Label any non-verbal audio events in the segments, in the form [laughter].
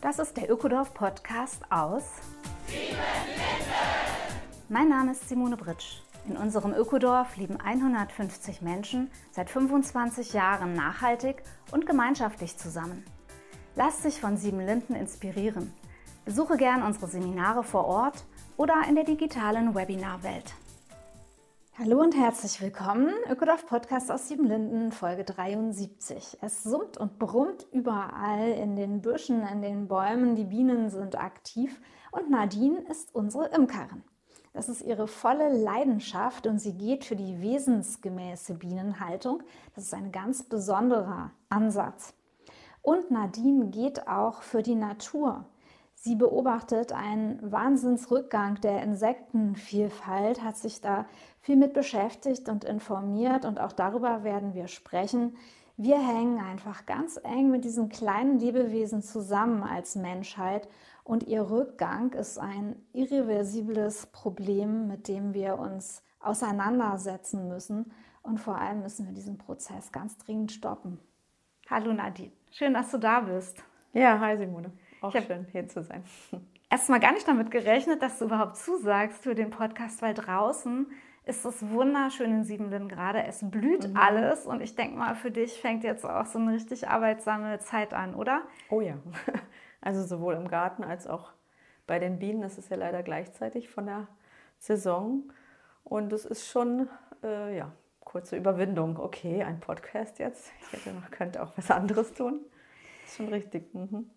Das ist der Ökodorf Podcast aus Mein Name ist Simone Britsch. In unserem Ökodorf leben 150 Menschen seit 25 Jahren nachhaltig und gemeinschaftlich zusammen. Lass dich von Sieben Linden inspirieren. Besuche gern unsere Seminare vor Ort oder in der digitalen Webinarwelt. Hallo und herzlich willkommen. Ökodorf Podcast aus Siebenlinden, Folge 73. Es summt und brummt überall in den Büschen, in den Bäumen. Die Bienen sind aktiv und Nadine ist unsere Imkerin. Das ist ihre volle Leidenschaft und sie geht für die wesensgemäße Bienenhaltung. Das ist ein ganz besonderer Ansatz. Und Nadine geht auch für die Natur. Sie beobachtet einen Wahnsinnsrückgang der Insektenvielfalt, hat sich da viel mit beschäftigt und informiert und auch darüber werden wir sprechen. Wir hängen einfach ganz eng mit diesen kleinen Lebewesen zusammen als Menschheit und ihr Rückgang ist ein irreversibles Problem, mit dem wir uns auseinandersetzen müssen und vor allem müssen wir diesen Prozess ganz dringend stoppen. Hallo Nadine, schön, dass du da bist. Ja, hi Simone. Auch schön, hier zu sein. [laughs] Erstmal gar nicht damit gerechnet, dass du überhaupt zusagst für den Podcast, weil draußen ist es wunderschön in Siebenlinden gerade. Es blüht mhm. alles und ich denke mal, für dich fängt jetzt auch so eine richtig arbeitsame Zeit an, oder? Oh ja. [laughs] Also sowohl im Garten als auch bei den Bienen. Das ist ja leider gleichzeitig von der Saison. Und es ist schon, äh, ja, kurze Überwindung. Okay, ein Podcast jetzt. Ich hätte noch, könnte auch was anderes tun. Das ist schon richtig. Mhm.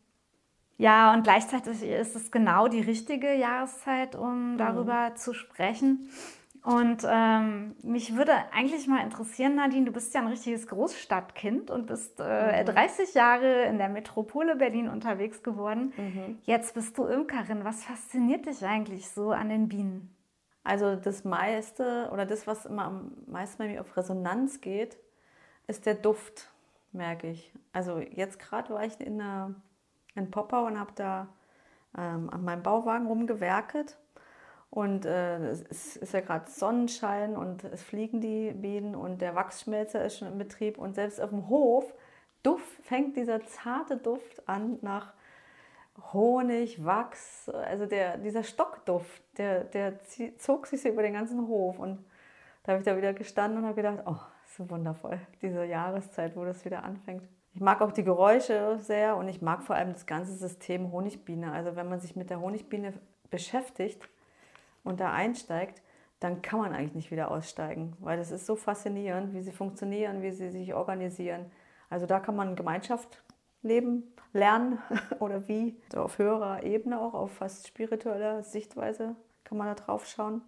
Ja, und gleichzeitig ist es genau die richtige Jahreszeit, um mhm. darüber mhm. zu sprechen. Und ähm, mich würde eigentlich mal interessieren, Nadine, du bist ja ein richtiges Großstadtkind und bist äh, mhm. 30 Jahre in der Metropole Berlin unterwegs geworden. Mhm. Jetzt bist du Imkerin. Was fasziniert dich eigentlich so an den Bienen? Also das meiste oder das, was immer am meisten bei mir auf Resonanz geht, ist der Duft, merke ich. Also jetzt gerade war ich in einer in Poppau und habe da ähm, an meinem Bauwagen rumgewerket. Und äh, es ist ja gerade Sonnenschein und es fliegen die Bienen und der Wachsschmelzer ist schon in Betrieb. Und selbst auf dem Hof Duft, fängt dieser zarte Duft an nach Honig, Wachs, also der, dieser Stockduft, der, der zog sich so über den ganzen Hof. Und da habe ich da wieder gestanden und habe gedacht, oh, so wundervoll, diese Jahreszeit, wo das wieder anfängt. Ich mag auch die Geräusche sehr und ich mag vor allem das ganze System Honigbiene. Also wenn man sich mit der Honigbiene beschäftigt und da einsteigt, dann kann man eigentlich nicht wieder aussteigen, weil das ist so faszinierend, wie sie funktionieren, wie sie sich organisieren. Also da kann man Gemeinschaft leben, lernen [laughs] oder wie. So auf höherer Ebene auch, auf fast spiritueller Sichtweise kann man da drauf schauen.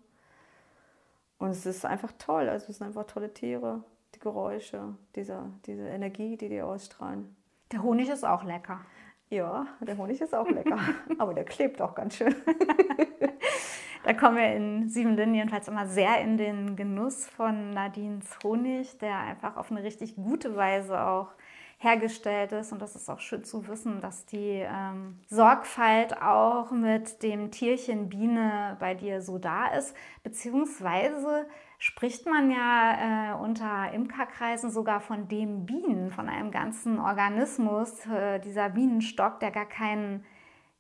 Und es ist einfach toll, also es sind einfach tolle Tiere Geräusche, diese, diese Energie, die die ausstrahlen. Der Honig ist auch lecker. Ja, der Honig ist auch lecker, [laughs] aber der klebt auch ganz schön. da kommen wir in Sieben Linden jedenfalls immer sehr in den Genuss von Nadines Honig, der einfach auf eine richtig gute Weise auch hergestellt ist. Und das ist auch schön zu wissen, dass die ähm, Sorgfalt auch mit dem Tierchen Biene bei dir so da ist, beziehungsweise spricht man ja äh, unter Imkerkreisen sogar von dem Bienen, von einem ganzen Organismus, äh, dieser Bienenstock, der gar keinen,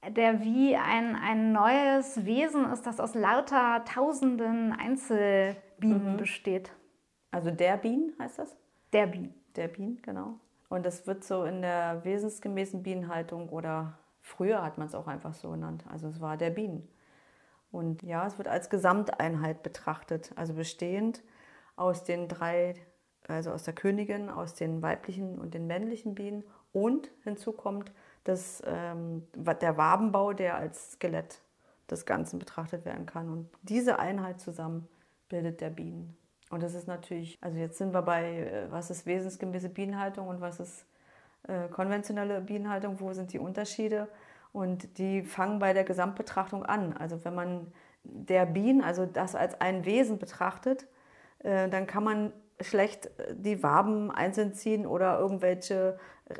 der wie ein, ein neues Wesen ist, das aus lauter tausenden Einzelbienen mhm. besteht. Also der Bienen heißt das? Der Bienen. Der Bienen, genau. Und das wird so in der wesensgemäßen Bienenhaltung oder früher hat man es auch einfach so genannt. Also es war der Bienen. Und ja, es wird als Gesamteinheit betrachtet, also bestehend aus den drei, also aus der Königin, aus den weiblichen und den männlichen Bienen und hinzu kommt das, ähm, der Wabenbau, der als Skelett des Ganzen betrachtet werden kann. Und diese Einheit zusammen bildet der Bienen. Und das ist natürlich, also jetzt sind wir bei, äh, was ist wesensgemäße Bienenhaltung und was ist äh, konventionelle Bienenhaltung, wo sind die Unterschiede? Und die fangen bei der Gesamtbetrachtung an. Also wenn man der Bienen, also das als ein Wesen betrachtet, äh, dann kann man schlecht äh, die Waben einzeln ziehen oder irgendwelche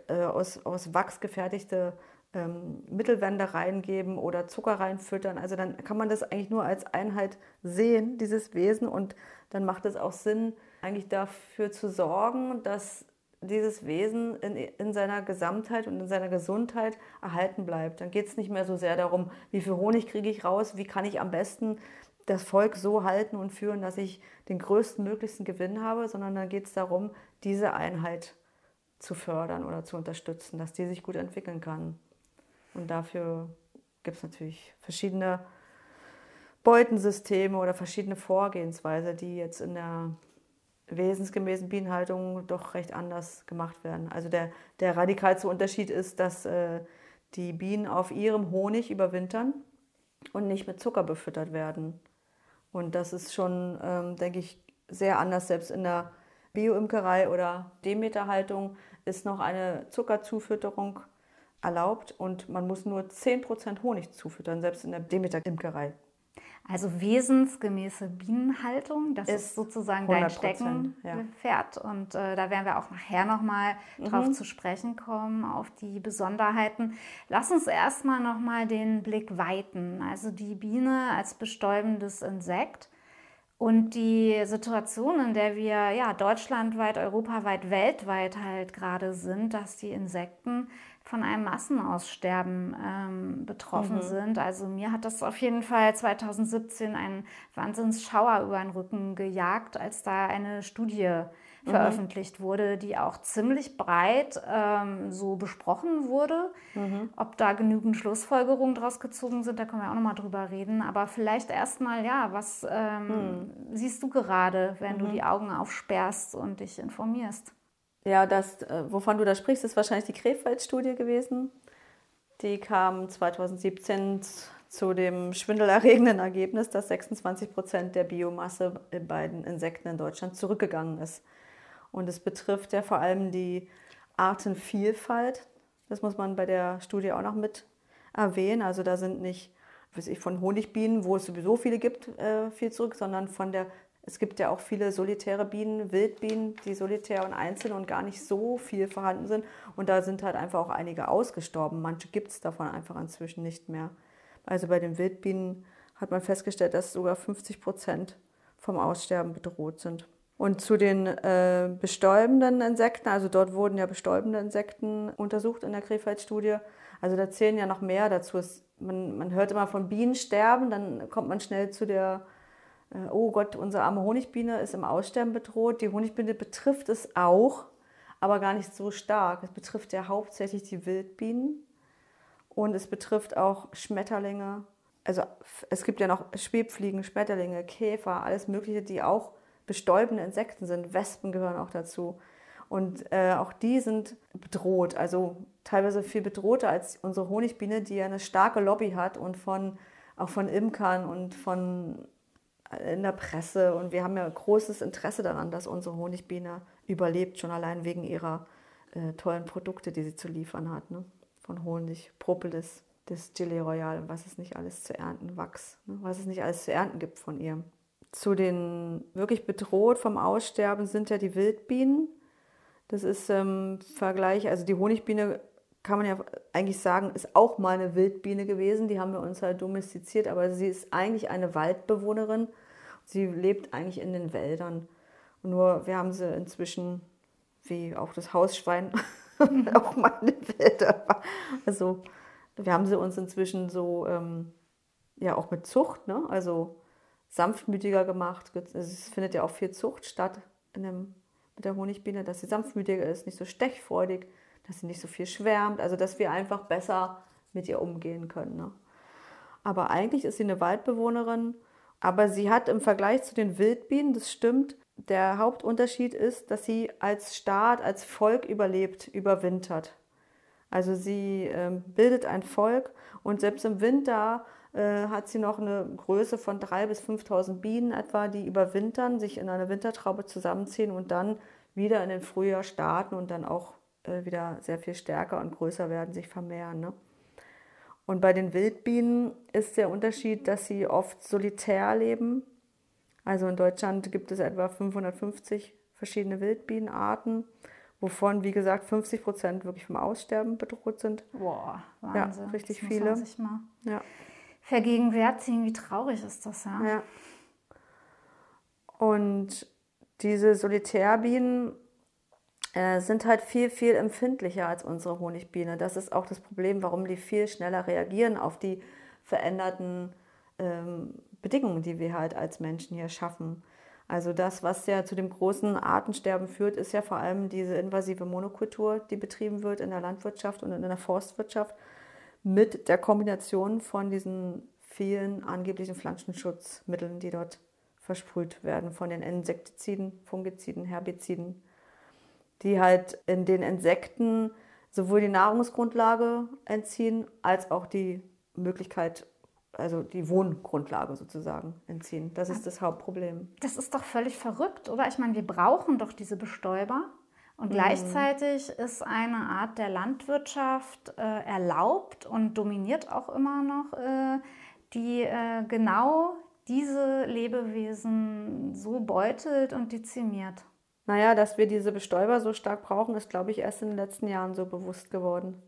äh, aus, aus Wachs gefertigte ähm, Mittelwände reingeben oder Zucker reinfüttern. Also dann kann man das eigentlich nur als Einheit sehen, dieses Wesen. Und dann macht es auch Sinn, eigentlich dafür zu sorgen, dass dieses Wesen in, in seiner Gesamtheit und in seiner Gesundheit erhalten bleibt. Dann geht es nicht mehr so sehr darum, wie viel Honig kriege ich raus, wie kann ich am besten das Volk so halten und führen, dass ich den größten möglichsten Gewinn habe, sondern dann geht es darum, diese Einheit zu fördern oder zu unterstützen, dass die sich gut entwickeln kann. Und dafür gibt es natürlich verschiedene Beutensysteme oder verschiedene Vorgehensweise, die jetzt in der wesensgemäßen Bienenhaltung doch recht anders gemacht werden. Also der, der radikalste Unterschied ist, dass äh, die Bienen auf ihrem Honig überwintern und nicht mit Zucker befüttert werden. Und das ist schon, ähm, denke ich, sehr anders. Selbst in der Bioimkerei oder Demeterhaltung ist noch eine Zuckerzufütterung erlaubt und man muss nur 10% Honig zufüttern, selbst in der Demeter-Imkerei. Also wesensgemäße Bienenhaltung, das ist, ist sozusagen dein Steckenpferd. Ja. Und äh, da werden wir auch nachher nochmal mhm. drauf zu sprechen kommen, auf die Besonderheiten. Lass uns erstmal nochmal den Blick weiten. Also die Biene als bestäubendes Insekt und die Situation, in der wir ja deutschlandweit, europaweit, weltweit halt gerade sind, dass die Insekten von einem Massenaussterben ähm, betroffen mhm. sind. Also mir hat das auf jeden Fall 2017 einen Wahnsinnsschauer über den Rücken gejagt, als da eine Studie mhm. veröffentlicht wurde, die auch ziemlich breit ähm, so besprochen wurde. Mhm. Ob da genügend Schlussfolgerungen draus gezogen sind, da können wir auch nochmal drüber reden. Aber vielleicht erstmal, ja, was ähm, mhm. siehst du gerade, wenn du mhm. die Augen aufsperrst und dich informierst? Ja, das, äh, wovon du da sprichst, ist wahrscheinlich die Krefeld-Studie gewesen. Die kam 2017 zu dem schwindelerregenden Ergebnis, dass 26 Prozent der Biomasse bei den Insekten in Deutschland zurückgegangen ist. Und es betrifft ja vor allem die Artenvielfalt. Das muss man bei der Studie auch noch mit erwähnen. Also da sind nicht weiß ich, von Honigbienen, wo es sowieso viele gibt, äh, viel zurück, sondern von der es gibt ja auch viele solitäre Bienen, Wildbienen, die solitär und einzeln und gar nicht so viel vorhanden sind. Und da sind halt einfach auch einige ausgestorben. Manche gibt es davon einfach inzwischen nicht mehr. Also bei den Wildbienen hat man festgestellt, dass sogar 50 Prozent vom Aussterben bedroht sind. Und zu den äh, bestäubenden Insekten, also dort wurden ja bestäubende Insekten untersucht in der Krefeld-Studie. Also da zählen ja noch mehr dazu. Es, man, man hört immer von Bienensterben, dann kommt man schnell zu der oh Gott, unsere arme Honigbiene ist im Aussterben bedroht. Die Honigbiene betrifft es auch, aber gar nicht so stark. Es betrifft ja hauptsächlich die Wildbienen und es betrifft auch Schmetterlinge. Also es gibt ja noch Schwebfliegen, Schmetterlinge, Käfer, alles Mögliche, die auch bestäubende Insekten sind. Wespen gehören auch dazu. Und äh, auch die sind bedroht, also teilweise viel bedrohter als unsere Honigbiene, die ja eine starke Lobby hat und von, auch von Imkern und von in der Presse und wir haben ja großes Interesse daran, dass unsere Honigbiene überlebt, schon allein wegen ihrer äh, tollen Produkte, die sie zu liefern hat. Ne? Von Honig, Propolis, das Gelee Royal, was es nicht alles zu ernten, Wachs, ne? was es nicht alles zu ernten gibt von ihr. Zu den wirklich bedroht vom Aussterben sind ja die Wildbienen. Das ist im Vergleich, also die Honigbiene kann man ja eigentlich sagen, ist auch mal eine Wildbiene gewesen. Die haben wir uns halt domestiziert, aber sie ist eigentlich eine Waldbewohnerin Sie lebt eigentlich in den Wäldern. Nur wir haben sie inzwischen, wie auch das Hausschwein, [laughs] auch mal in den Wäldern. Also wir haben sie uns inzwischen so, ähm, ja auch mit Zucht, ne? also sanftmütiger gemacht. Es findet ja auch viel Zucht statt dem, mit der Honigbiene, dass sie sanftmütiger ist, nicht so stechfreudig, dass sie nicht so viel schwärmt, also dass wir einfach besser mit ihr umgehen können. Ne? Aber eigentlich ist sie eine Waldbewohnerin aber sie hat im Vergleich zu den Wildbienen, das stimmt, der Hauptunterschied ist, dass sie als Staat, als Volk überlebt, überwintert. Also sie äh, bildet ein Volk und selbst im Winter äh, hat sie noch eine Größe von 3.000 bis 5.000 Bienen etwa, die überwintern, sich in eine Wintertraube zusammenziehen und dann wieder in den Frühjahr starten und dann auch äh, wieder sehr viel stärker und größer werden, sich vermehren. Ne? Und bei den Wildbienen ist der Unterschied, dass sie oft solitär leben. Also in Deutschland gibt es etwa 550 verschiedene Wildbienenarten, wovon, wie gesagt, 50 Prozent wirklich vom Aussterben bedroht sind. Boah, Wahnsinn. Ja, richtig das viele. Muss man sich mal ja. vergegenwärtigen, wie traurig ist das ja. ja. Und diese Solitärbienen äh, sind halt viel, viel empfindlicher als unsere Honigbiene. Das ist auch das Problem, warum die viel schneller reagieren auf die veränderten ähm, Bedingungen, die wir halt als Menschen hier schaffen. Also das, was ja zu dem großen Artensterben führt, ist ja vor allem diese invasive Monokultur, die betrieben wird in der Landwirtschaft und in der Forstwirtschaft mit der Kombination von diesen vielen angeblichen Pflanzenschutzmitteln, die dort versprüht werden, von den Insektiziden, Fungiziden, Herbiziden, die halt in den Insekten sowohl die Nahrungsgrundlage entziehen, als auch die Möglichkeit also die Wohngrundlage sozusagen entziehen. Das ist das Hauptproblem. Das ist doch völlig verrückt, oder? Ich meine, wir brauchen doch diese Bestäuber. Und mhm. gleichzeitig ist eine Art der Landwirtschaft äh, erlaubt und dominiert auch immer noch, äh, die äh, genau diese Lebewesen so beutelt und dezimiert. Naja, dass wir diese Bestäuber so stark brauchen, ist, glaube ich, erst in den letzten Jahren so bewusst geworden.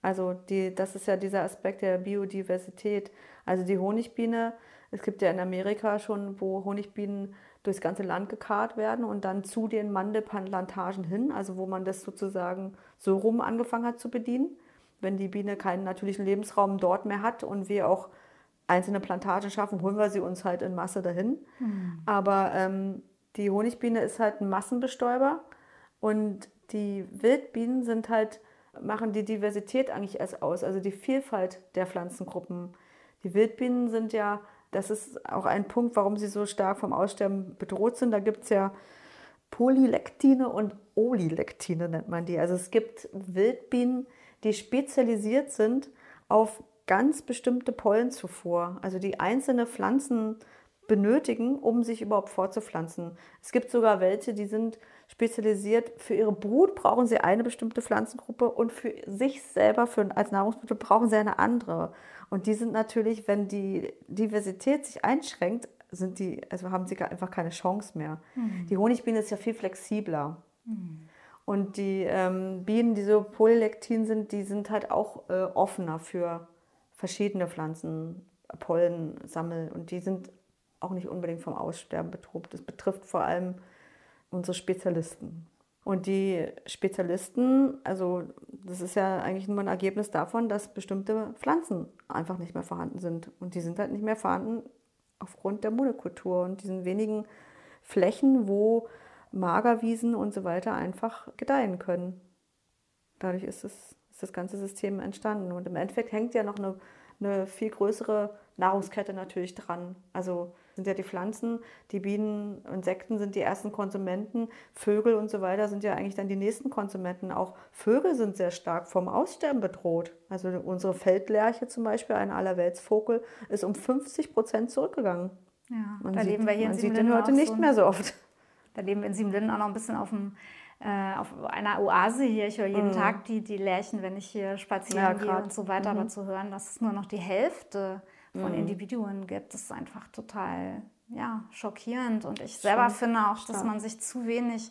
Also die, das ist ja dieser Aspekt der Biodiversität. Also die Honigbiene, es gibt ja in Amerika schon, wo Honigbienen durchs ganze Land gekarrt werden und dann zu den Mandelplantagen hin, also wo man das sozusagen so rum angefangen hat zu bedienen. Wenn die Biene keinen natürlichen Lebensraum dort mehr hat und wir auch einzelne Plantagen schaffen, holen wir sie uns halt in Masse dahin. Mhm. Aber ähm, die Honigbiene ist halt ein Massenbestäuber und die Wildbienen sind halt machen die Diversität eigentlich erst aus, also die Vielfalt der Pflanzengruppen. Die Wildbienen sind ja, das ist auch ein Punkt, warum sie so stark vom Aussterben bedroht sind. Da gibt es ja Polylektine und Olilektine nennt man die. Also es gibt Wildbienen, die spezialisiert sind auf ganz bestimmte Pollenzufuhr, also die einzelne Pflanzen benötigen, um sich überhaupt fortzupflanzen. Es gibt sogar welche, die sind spezialisiert. Für ihre Brut brauchen sie eine bestimmte Pflanzengruppe und für sich selber für, als Nahrungsmittel brauchen sie eine andere. Und die sind natürlich, wenn die Diversität sich einschränkt, sind die, also haben sie einfach keine Chance mehr. Mhm. Die Honigbiene ist ja viel flexibler. Mhm. Und die ähm, Bienen, die so polylektin sind, die sind halt auch äh, offener für verschiedene Pflanzen, Pollen sammeln. Und die sind auch nicht unbedingt vom Aussterben bedroht. Das betrifft vor allem unsere Spezialisten. Und die Spezialisten, also das ist ja eigentlich nur ein Ergebnis davon, dass bestimmte Pflanzen einfach nicht mehr vorhanden sind. Und die sind halt nicht mehr vorhanden aufgrund der Monokultur und diesen wenigen Flächen, wo Magerwiesen und so weiter einfach gedeihen können. Dadurch ist, es, ist das ganze System entstanden. Und im Endeffekt hängt ja noch eine, eine viel größere Nahrungskette natürlich dran. Also sind ja die Pflanzen, die Bienen, Insekten sind die ersten Konsumenten, Vögel und so weiter sind ja eigentlich dann die nächsten Konsumenten. Auch Vögel sind sehr stark vom Aussterben bedroht. Also unsere Feldlerche zum Beispiel, ein Allerweltsvogel, ist um 50 Prozent zurückgegangen. Ja, man da sieht, leben wir hier man in sieht den heute nicht so mehr so oft. Da leben wir in Siebenlinden auch noch ein bisschen auf dem äh, auf einer Oase hier. Ich höre jeden mhm. Tag die, die Lärchen, wenn ich hier spazieren ja, gehe und so weiter. Mhm. Aber zu hören, dass es nur noch die Hälfte von mhm. Individuen gibt. Ist einfach total ja, schockierend. Und ich selber Stimmt. finde auch, dass man sich zu wenig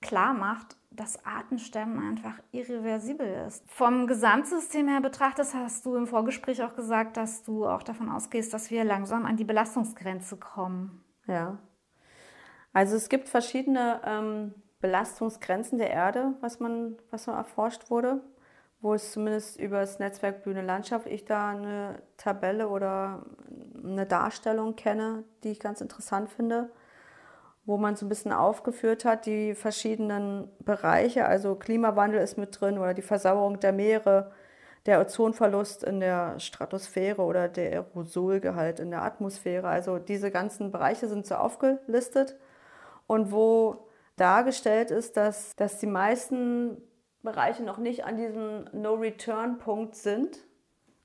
klar macht, dass Artensterben einfach irreversibel ist. Vom Gesamtsystem her betrachtet, hast du im Vorgespräch auch gesagt, dass du auch davon ausgehst, dass wir langsam an die Belastungsgrenze kommen. Ja. Also es gibt verschiedene ähm, Belastungsgrenzen der Erde, was man, was man erforscht wurde wo es zumindest über das Netzwerk Bühne Landschaft ich da eine Tabelle oder eine Darstellung kenne, die ich ganz interessant finde, wo man so ein bisschen aufgeführt hat, die verschiedenen Bereiche, also Klimawandel ist mit drin oder die Versauerung der Meere, der Ozonverlust in der Stratosphäre oder der Aerosolgehalt in der Atmosphäre. Also diese ganzen Bereiche sind so aufgelistet und wo dargestellt ist, dass, dass die meisten Bereiche noch nicht an diesem No-Return-Punkt sind.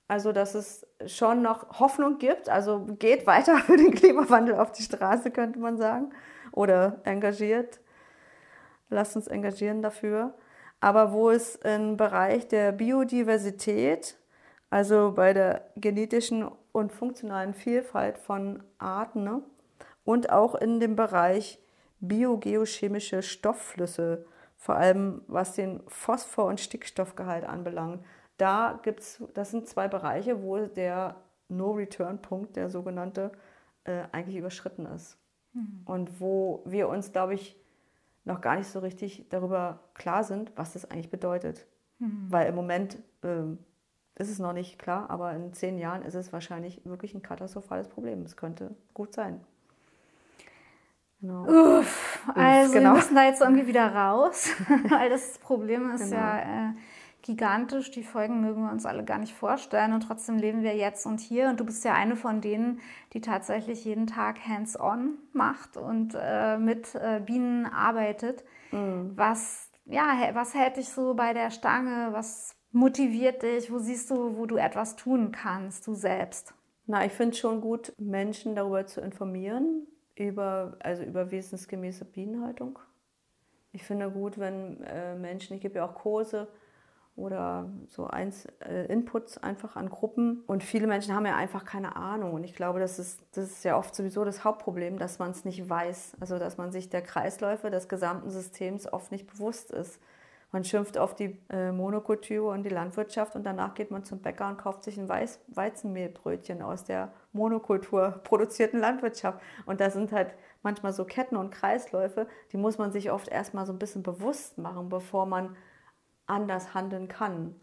Also, dass es schon noch Hoffnung gibt. Also geht weiter [laughs] für den Klimawandel auf die Straße, könnte man sagen. Oder engagiert. Lasst uns engagieren dafür. Aber wo es im Bereich der Biodiversität, also bei der genetischen und funktionalen Vielfalt von Arten ne, und auch in dem Bereich biogeochemische Stoffflüsse, vor allem was den Phosphor- und Stickstoffgehalt anbelangt. Da gibt's, das sind zwei Bereiche, wo der No-Return-Punkt, der sogenannte, äh, eigentlich überschritten ist. Mhm. Und wo wir uns, glaube ich, noch gar nicht so richtig darüber klar sind, was das eigentlich bedeutet. Mhm. Weil im Moment äh, ist es noch nicht klar, aber in zehn Jahren ist es wahrscheinlich wirklich ein katastrophales Problem. Es könnte gut sein. Genau. Uff, also genau. wir müssen da jetzt irgendwie wieder raus, [laughs] weil das Problem ist genau. ja äh, gigantisch. Die Folgen mögen wir uns alle gar nicht vorstellen und trotzdem leben wir jetzt und hier. Und du bist ja eine von denen, die tatsächlich jeden Tag hands-on macht und äh, mit äh, Bienen arbeitet. Mhm. Was, ja, was hält dich so bei der Stange? Was motiviert dich? Wo siehst du, wo du etwas tun kannst, du selbst? Na, ich finde es schon gut, Menschen darüber zu informieren, über, also über wesensgemäße Bienenhaltung. Ich finde gut, wenn äh, Menschen, ich gebe ja auch Kurse oder so eins, äh, Inputs einfach an Gruppen. Und viele Menschen haben ja einfach keine Ahnung. Und ich glaube, das ist, das ist ja oft sowieso das Hauptproblem, dass man es nicht weiß. Also dass man sich der Kreisläufe des gesamten Systems oft nicht bewusst ist. Man schimpft auf die äh, Monokultur und die Landwirtschaft und danach geht man zum Bäcker und kauft sich ein Weiß Weizenmehlbrötchen aus der Monokultur produzierten Landwirtschaft. Und da sind halt manchmal so Ketten und Kreisläufe, die muss man sich oft erstmal so ein bisschen bewusst machen, bevor man anders handeln kann.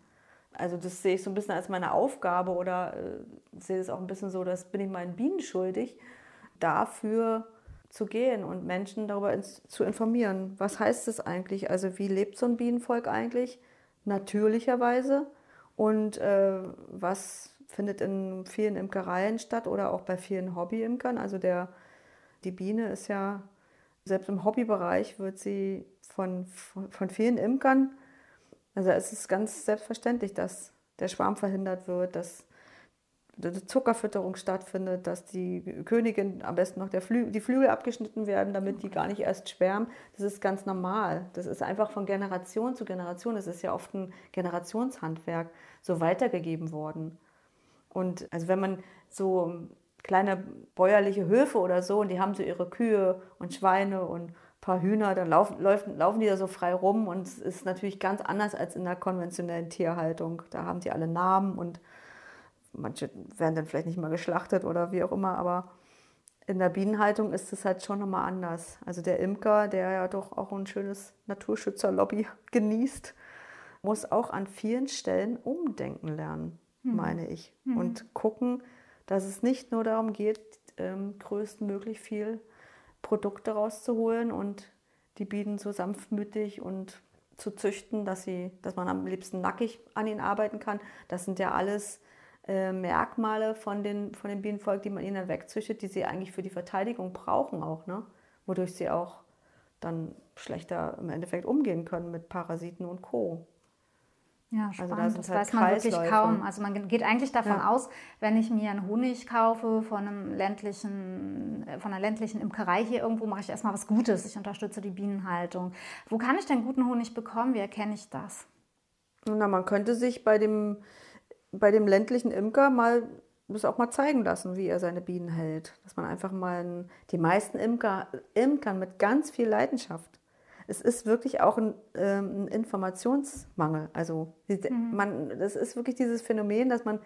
Also das sehe ich so ein bisschen als meine Aufgabe oder äh, sehe es auch ein bisschen so, das bin ich meinen Bienen schuldig, dafür zu gehen und Menschen darüber ins, zu informieren. Was heißt es eigentlich? Also wie lebt so ein Bienenvolk eigentlich? Natürlicherweise. Und äh, was findet in vielen Imkereien statt oder auch bei vielen Hobbyimkern? Also der, die Biene ist ja, selbst im Hobbybereich wird sie von, von, von vielen Imkern, also es ist ganz selbstverständlich, dass der Schwarm verhindert wird, dass Zuckerfütterung stattfindet, dass die Königin am besten noch Flü die Flügel abgeschnitten werden, damit die gar nicht erst schwärmen. Das ist ganz normal. Das ist einfach von Generation zu Generation, das ist ja oft ein Generationshandwerk, so weitergegeben worden. Und also wenn man so kleine bäuerliche Höfe oder so und die haben so ihre Kühe und Schweine und ein paar Hühner, dann laufen, laufen, laufen die da so frei rum und es ist natürlich ganz anders als in der konventionellen Tierhaltung. Da haben die alle Namen und manche werden dann vielleicht nicht mal geschlachtet oder wie auch immer, aber in der Bienenhaltung ist es halt schon nochmal anders. Also der Imker, der ja doch auch ein schönes Naturschützerlobby [laughs] genießt, muss auch an vielen Stellen umdenken lernen, mhm. meine ich. Mhm. Und gucken, dass es nicht nur darum geht, ähm, größtmöglich viel Produkte rauszuholen und die Bienen so sanftmütig und zu züchten, dass, sie, dass man am liebsten nackig an ihnen arbeiten kann. Das sind ja alles äh, Merkmale von den, von den Bienenvolk, die man ihnen wegzüchtet, die sie eigentlich für die Verteidigung brauchen auch, ne? wodurch sie auch dann schlechter im Endeffekt umgehen können mit Parasiten und Co. Ja, spannend. Also da das halt weiß man wirklich kaum. Also man geht eigentlich davon ja. aus, wenn ich mir einen Honig kaufe von, einem ländlichen, äh, von einer ländlichen Imkerei hier irgendwo, mache ich erstmal was Gutes. Ich unterstütze die Bienenhaltung. Wo kann ich denn guten Honig bekommen? Wie erkenne ich das? Na, man könnte sich bei dem bei dem ländlichen Imker mal das auch mal zeigen lassen, wie er seine Bienen hält. Dass man einfach mal ein, die meisten Imker imkern mit ganz viel Leidenschaft. Es ist wirklich auch ein, ähm, ein Informationsmangel. Also mhm. man, das ist wirklich dieses Phänomen, dass man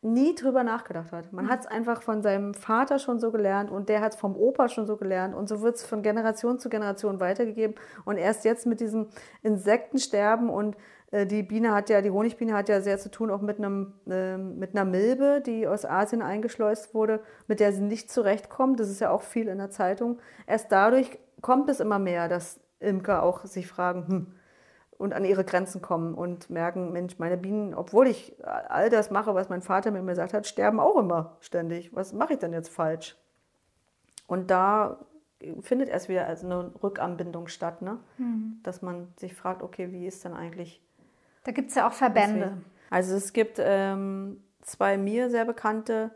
nie drüber nachgedacht hat. Man mhm. hat es einfach von seinem Vater schon so gelernt und der hat es vom Opa schon so gelernt und so wird es von Generation zu Generation weitergegeben. Und erst jetzt mit diesem Insektensterben und äh, die Biene hat ja, die Honigbiene hat ja sehr zu tun auch mit, einem, äh, mit einer Milbe, die aus Asien eingeschleust wurde, mit der sie nicht zurechtkommt. Das ist ja auch viel in der Zeitung. Erst dadurch kommt es immer mehr, dass Imker auch sich fragen hm, und an ihre Grenzen kommen und merken, Mensch, meine Bienen, obwohl ich all das mache, was mein Vater mir gesagt hat, sterben auch immer ständig. Was mache ich denn jetzt falsch? Und da findet erst wieder also eine Rückanbindung statt, ne? Mhm. dass man sich fragt, okay, wie ist denn eigentlich da gibt es ja auch Verbände. Deswegen. Also es gibt ähm, zwei mir sehr bekannte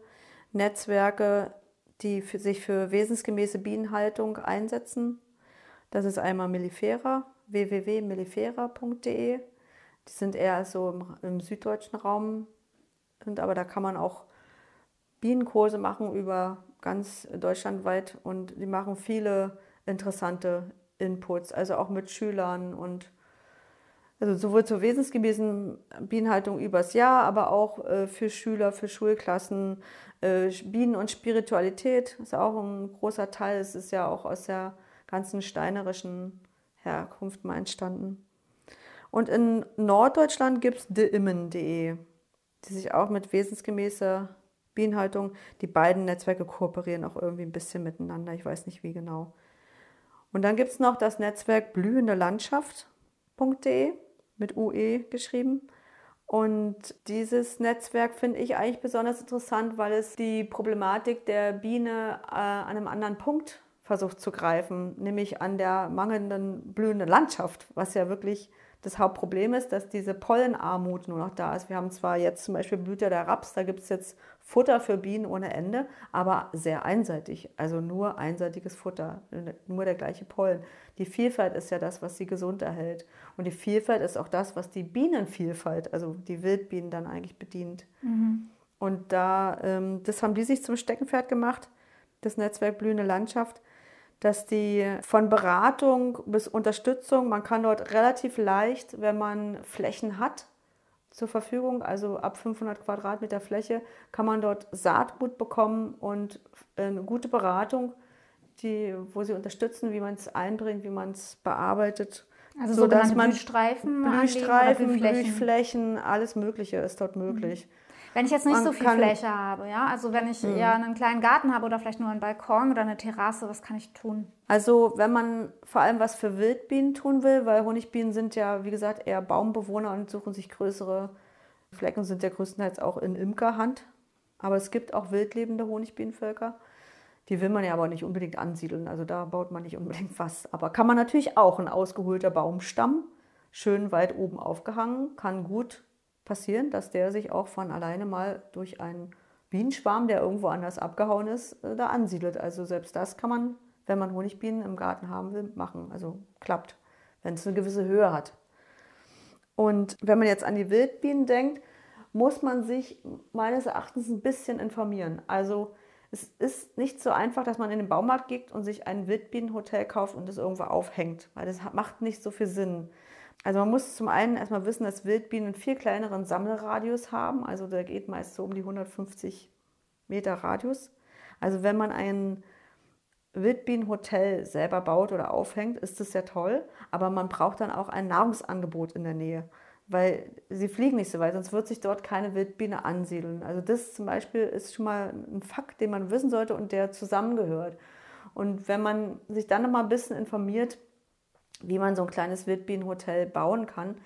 Netzwerke, die für sich für wesensgemäße Bienenhaltung einsetzen. Das ist einmal Mellifera, www.mellifera.de. Die sind eher so im, im süddeutschen Raum, und, aber da kann man auch Bienenkurse machen über ganz deutschlandweit und die machen viele interessante Inputs, also auch mit Schülern und also sowohl zur wesensgemäßen Bienenhaltung übers Jahr, aber auch äh, für Schüler, für Schulklassen. Äh, Bienen und Spiritualität ist auch ein großer Teil. Es ist ja auch aus der ganzen steinerischen Herkunft mal entstanden. Und in Norddeutschland gibt es deimmen.de, die sich auch mit wesensgemäßer Bienenhaltung, die beiden Netzwerke kooperieren auch irgendwie ein bisschen miteinander, ich weiß nicht wie genau. Und dann gibt es noch das Netzwerk blühende Landschaft.de mit UE geschrieben. Und dieses Netzwerk finde ich eigentlich besonders interessant, weil es die Problematik der Biene äh, an einem anderen Punkt versucht zu greifen, nämlich an der mangelnden blühenden Landschaft, was ja wirklich das Hauptproblem ist, dass diese Pollenarmut nur noch da ist. Wir haben zwar jetzt zum Beispiel Blüte der Raps, da gibt es jetzt Futter für Bienen ohne Ende, aber sehr einseitig. Also nur einseitiges Futter, nur der gleiche Pollen. Die Vielfalt ist ja das, was sie gesund erhält. Und die Vielfalt ist auch das, was die Bienenvielfalt, also die Wildbienen dann eigentlich bedient. Mhm. Und da, ähm, das haben die sich zum Steckenpferd gemacht, das Netzwerk Blühende Landschaft dass die von Beratung bis Unterstützung, man kann dort relativ leicht, wenn man Flächen hat, zur Verfügung, also ab 500 Quadratmeter Fläche, kann man dort Saatgut bekommen und eine gute Beratung, die, wo sie unterstützen, wie man es einbringt, wie man es bearbeitet. Also so dass man Blühstreifen, Blühstreifen Blühflächen, alles Mögliche ist dort möglich. Mhm. Wenn ich jetzt nicht so viel Fläche habe, ja, also wenn ich mhm. eher einen kleinen Garten habe oder vielleicht nur einen Balkon oder eine Terrasse, was kann ich tun? Also wenn man vor allem was für Wildbienen tun will, weil Honigbienen sind ja, wie gesagt, eher Baumbewohner und suchen sich größere Flecken, sind ja größtenteils auch in Imkerhand. Aber es gibt auch wildlebende Honigbienenvölker. Die will man ja aber nicht unbedingt ansiedeln. Also da baut man nicht unbedingt was. Aber kann man natürlich auch ein ausgeholter Baumstamm, schön weit oben aufgehangen, kann gut passieren, dass der sich auch von alleine mal durch einen Bienenschwarm, der irgendwo anders abgehauen ist, äh, da ansiedelt. Also selbst das kann man, wenn man Honigbienen im Garten haben will, machen. Also klappt, wenn es eine gewisse Höhe hat. Und wenn man jetzt an die Wildbienen denkt, muss man sich meines Erachtens ein bisschen informieren. Also es ist nicht so einfach, dass man in den Baumarkt geht und sich ein Wildbienenhotel kauft und es irgendwo aufhängt, weil das macht nicht so viel Sinn. Also man muss zum einen erstmal wissen, dass Wildbienen einen viel kleineren Sammelradius haben. Also der geht meist so um die 150 Meter Radius. Also wenn man ein Wildbienenhotel selber baut oder aufhängt, ist das sehr toll. Aber man braucht dann auch ein Nahrungsangebot in der Nähe, weil sie fliegen nicht so weit, sonst wird sich dort keine Wildbiene ansiedeln. Also das zum Beispiel ist schon mal ein Fakt, den man wissen sollte und der zusammengehört. Und wenn man sich dann noch mal ein bisschen informiert, wie man so ein kleines Wildbienenhotel bauen kann.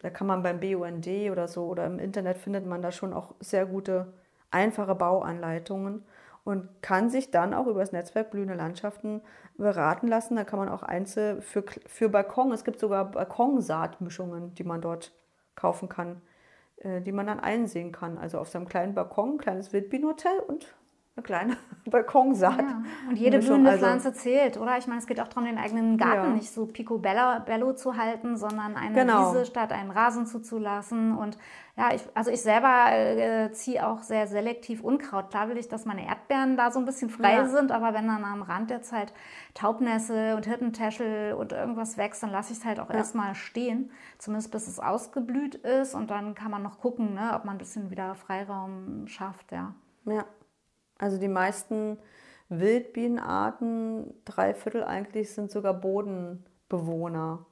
Da kann man beim BUND oder so oder im Internet findet man da schon auch sehr gute, einfache Bauanleitungen und kann sich dann auch über das Netzwerk Blühende Landschaften beraten lassen. Da kann man auch Einzel für, für Balkon, es gibt sogar Balkonsaatmischungen, die man dort kaufen kann, äh, die man dann einsehen kann. Also auf seinem kleinen Balkon, kleines Wildbienenhotel und eine kleine [laughs] Balkonsaat. Ja. Und jede blühende also, Pflanze zählt, oder? Ich meine, es geht auch darum, den eigenen Garten ja. nicht so picobello zu halten, sondern eine genau. Wiese statt einen Rasen zuzulassen. Und ja, ich, also ich selber äh, ziehe auch sehr selektiv Unkraut. Klar will ich, dass meine Erdbeeren da so ein bisschen frei ja. sind, aber wenn dann am Rand der Zeit Taubnässe und Hirtentäschel und irgendwas wächst, dann lasse ich es halt auch erstmal stehen, zumindest bis es ausgeblüht ist. Und dann kann man noch gucken, ne, ob man ein bisschen wieder Freiraum schafft, ja. Ja, also die meisten Wildbienenarten, drei Viertel eigentlich, sind sogar Bodenbewohner.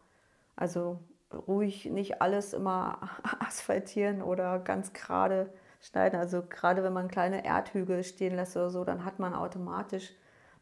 Also ruhig nicht alles immer [laughs] asphaltieren oder ganz gerade schneiden. Also gerade wenn man kleine Erdhügel stehen lässt oder so, dann hat man automatisch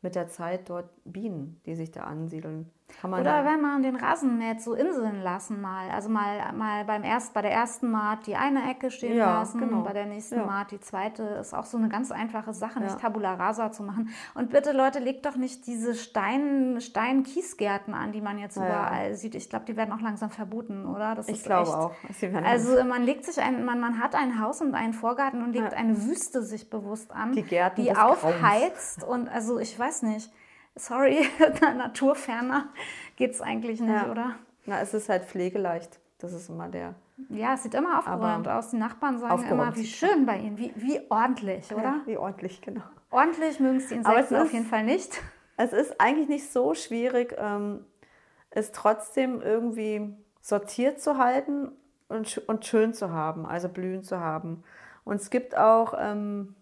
mit der Zeit dort Bienen, die sich da ansiedeln. Oder wenn man den Rasen mäht, so Inseln lassen mal. Also mal, mal beim erst, bei der ersten Maat die eine Ecke stehen ja, lassen genau. und bei der nächsten ja. Maat die zweite. Ist auch so eine ganz einfache Sache, nicht Tabula Rasa zu machen. Und bitte Leute, legt doch nicht diese Stein, Stein-Kiesgärten an, die man jetzt ja. überall sieht. Ich glaube, die werden auch langsam verboten, oder? Das ich glaube echt, auch. Also man legt sich ein, man, man hat ein Haus und einen Vorgarten und legt eine Wüste sich bewusst an, die, Gärten die aufheizt. Und also ich weiß nicht sorry, [laughs] naturferner geht es eigentlich nicht, ja. oder? Na, es ist halt pflegeleicht. Das ist immer der. Ja, es sieht immer aufgeräumt aus. Die Nachbarn sagen immer, wie schön bei ihnen, wie, wie ordentlich, oder? Ja, wie ordentlich, genau. Ordentlich mögen es die Insekten es auf jeden Fall nicht. Es ist eigentlich nicht so schwierig, ähm, es trotzdem irgendwie sortiert zu halten und, und schön zu haben, also blühen zu haben. Und es gibt auch ähm,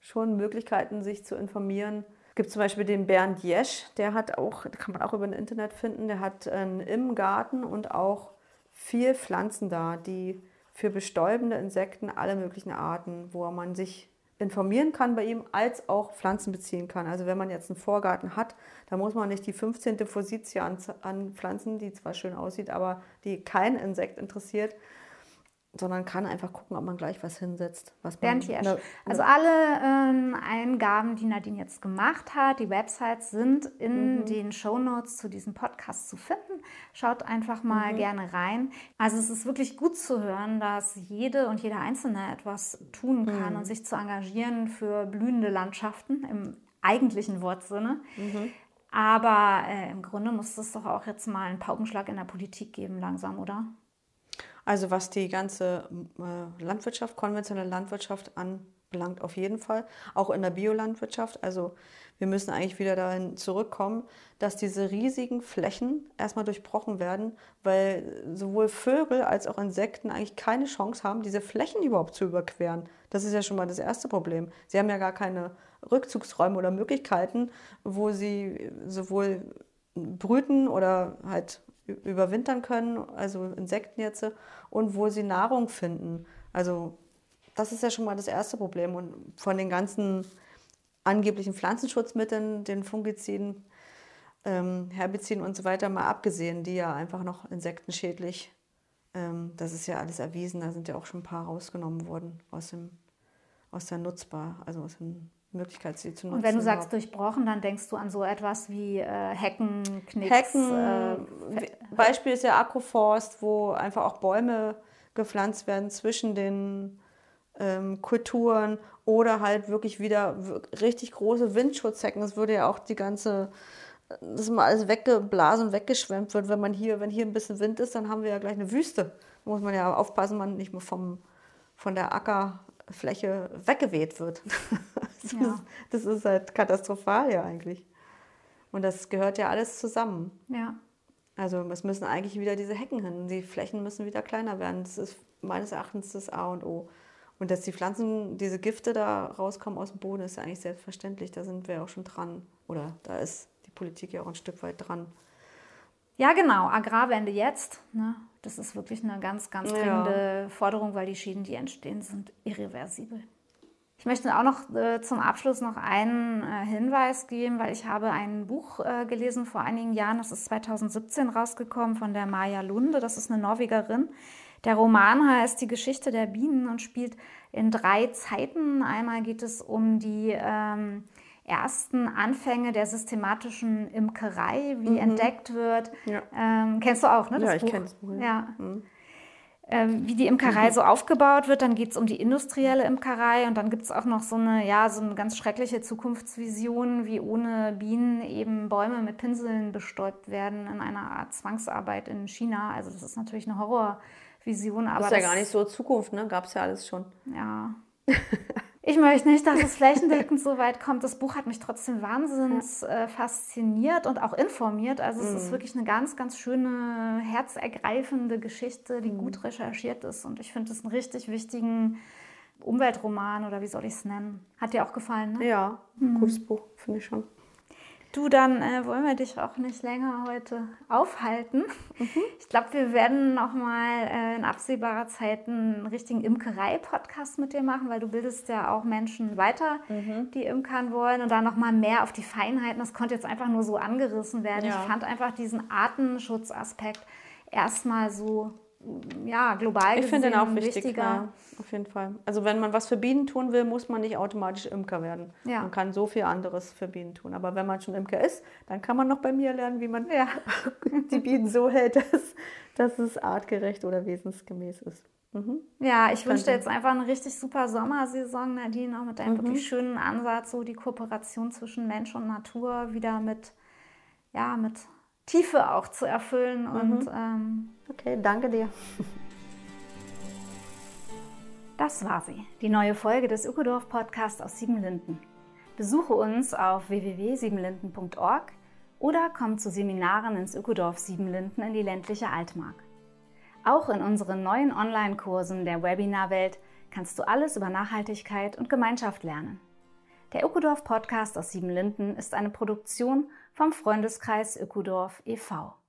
schon Möglichkeiten, sich zu informieren, gibt zum Beispiel den Bernd Jesch, der hat auch, kann man auch über das Internet finden, der hat einen im Garten und auch vier Pflanzen da, die für bestäubende Insekten alle möglichen Arten, wo man sich informieren kann bei ihm, als auch Pflanzen beziehen kann. Also wenn man jetzt einen Vorgarten hat, dann muss man nicht die 15. Forsythie anpflanzen, die zwar schön aussieht, aber die kein Insekt interessiert, sondern kann einfach gucken, ob man gleich was hinsetzt. Was Bernd Jersch. Ne, also alle ähm, Eingaben, die Nadine jetzt gemacht hat, die Websites sind in mhm. den Show Notes zu diesem Podcast zu finden. Schaut einfach mal mhm. gerne rein. Also es ist wirklich gut zu hören, dass jede und jeder Einzelne etwas tun kann mhm. und sich zu engagieren für blühende Landschaften im eigentlichen Wortsinne. Mhm. Aber äh, im Grunde muss es doch auch jetzt mal einen Paukenschlag in der Politik geben, langsam, oder? Also was die ganze äh, Landwirtschaft, konventionelle Landwirtschaft anbelangt, auf jeden Fall. Auch in der Biolandwirtschaft. Also wir müssen eigentlich wieder dahin zurückkommen, dass diese riesigen Flächen erstmal durchbrochen werden, weil sowohl Vögel als auch Insekten eigentlich keine Chance haben, diese Flächen überhaupt zu überqueren. Das ist ja schon mal das erste Problem. Sie haben ja gar keine Rückzugsräume oder Möglichkeiten, wo sie sowohl brüten oder halt überwintern können, also Insekten jetzt, und wo sie Nahrung finden. Also das ist ja schon mal das erste Problem. Und von den ganzen angeblichen Pflanzenschutzmitteln, den Fungiziden, ähm, Herbiziden und so weiter mal abgesehen, die ja einfach noch insektenschädlich, ähm, das ist ja alles erwiesen, da sind ja auch schon ein paar rausgenommen worden aus, dem, aus der Nutzbar, also aus dem Möglichkeit, sie zu nutzen. Und wenn du sagst durchbrochen, dann denkst du an so etwas wie äh, Hecken, Knicks. Hecken, äh, Beispiel ist ja Agroforst, wo einfach auch Bäume gepflanzt werden zwischen den ähm, Kulturen oder halt wirklich wieder richtig große Windschutzhecken. Das würde ja auch die ganze, dass mal alles weggeblasen und weggeschwemmt wird. Wenn man hier, wenn hier ein bisschen Wind ist, dann haben wir ja gleich eine Wüste. Da muss man ja aufpassen, man nicht mehr vom, von der Ackerfläche weggeweht wird. [laughs] [laughs] Das, ja. ist, das ist halt katastrophal ja eigentlich. Und das gehört ja alles zusammen. Ja. Also es müssen eigentlich wieder diese Hecken hin. Die Flächen müssen wieder kleiner werden. Das ist meines Erachtens das A und O. Und dass die Pflanzen, diese Gifte da rauskommen aus dem Boden, ist ja eigentlich selbstverständlich. Da sind wir auch schon dran. Oder da ist die Politik ja auch ein Stück weit dran. Ja, genau. Agrarwende jetzt. Ne? Das ist wirklich eine ganz, ganz dringende ja. Forderung, weil die Schäden, die entstehen, sind irreversibel. Ich möchte auch noch äh, zum Abschluss noch einen äh, Hinweis geben, weil ich habe ein Buch äh, gelesen vor einigen Jahren, das ist 2017 rausgekommen von der Maja Lunde, das ist eine Norwegerin. Der Roman heißt Die Geschichte der Bienen und spielt in drei Zeiten. Einmal geht es um die ähm, ersten Anfänge der systematischen Imkerei, wie mhm. entdeckt wird. Ja. Ähm, kennst du auch, ne? Das ja, ich kenne das Buch. Ja. Mhm. Ähm, wie die Imkerei so aufgebaut wird. Dann geht es um die industrielle Imkerei und dann gibt es auch noch so eine, ja, so eine ganz schreckliche Zukunftsvision, wie ohne Bienen eben Bäume mit Pinseln bestäubt werden in einer Art Zwangsarbeit in China. Also das ist natürlich eine Horrorvision. Aber das ist ja gar nicht so Zukunft, ne? Gab es ja alles schon. Ja. [laughs] Ich möchte nicht, dass es [laughs] flächendeckend so weit kommt. Das Buch hat mich trotzdem wahnsinnig äh, fasziniert und auch informiert. Also es mm. ist mhm. wirklich eine ganz, ganz schöne, herzergreifende Geschichte, die mm. gut recherchiert ist. Und ich finde es einen richtig wichtigen Umweltroman oder wie soll ich es nennen. Hat dir auch gefallen, ne? Ja, mm. gutes Buch, finde ich schon. Du, dann äh, wollen wir dich auch nicht länger heute aufhalten. Mhm. Ich glaube, wir werden noch mal äh, in absehbarer Zeit einen richtigen Imkerei-Podcast mit dir machen, weil du bildest ja auch Menschen weiter, mhm. die imkern wollen und da noch mal mehr auf die Feinheiten. Das konnte jetzt einfach nur so angerissen werden. Ja. Ich fand einfach diesen Artenschutzaspekt erstmal so ja, global ich finde den auch wichtig, wichtiger. Ja, auf jeden Fall. Also wenn man was für Bienen tun will, muss man nicht automatisch Imker werden. Ja. Man kann so viel anderes für Bienen tun. Aber wenn man schon Imker ist, dann kann man noch bei mir lernen, wie man ja. [laughs] die Bienen so hält, dass, dass es artgerecht oder wesensgemäß ist. Mhm. Ja, ich wünsche dir jetzt einfach eine richtig super Sommersaison, Nadine, auch mit deinem mhm. wirklich schönen Ansatz, so die Kooperation zwischen Mensch und Natur wieder mit, ja, mit Tiefe auch zu erfüllen. Mhm. Und, ähm, okay, danke dir. Das war sie, die neue Folge des Ökodorf Podcasts aus Siebenlinden. Besuche uns auf www.siebenlinden.org oder komm zu Seminaren ins Ökodorf Siebenlinden in die ländliche Altmark. Auch in unseren neuen Online-Kursen der Webinarwelt kannst du alles über Nachhaltigkeit und Gemeinschaft lernen. Der Ökodorf Podcast aus Siebenlinden ist eine Produktion vom Freundeskreis Ökodorf e.V.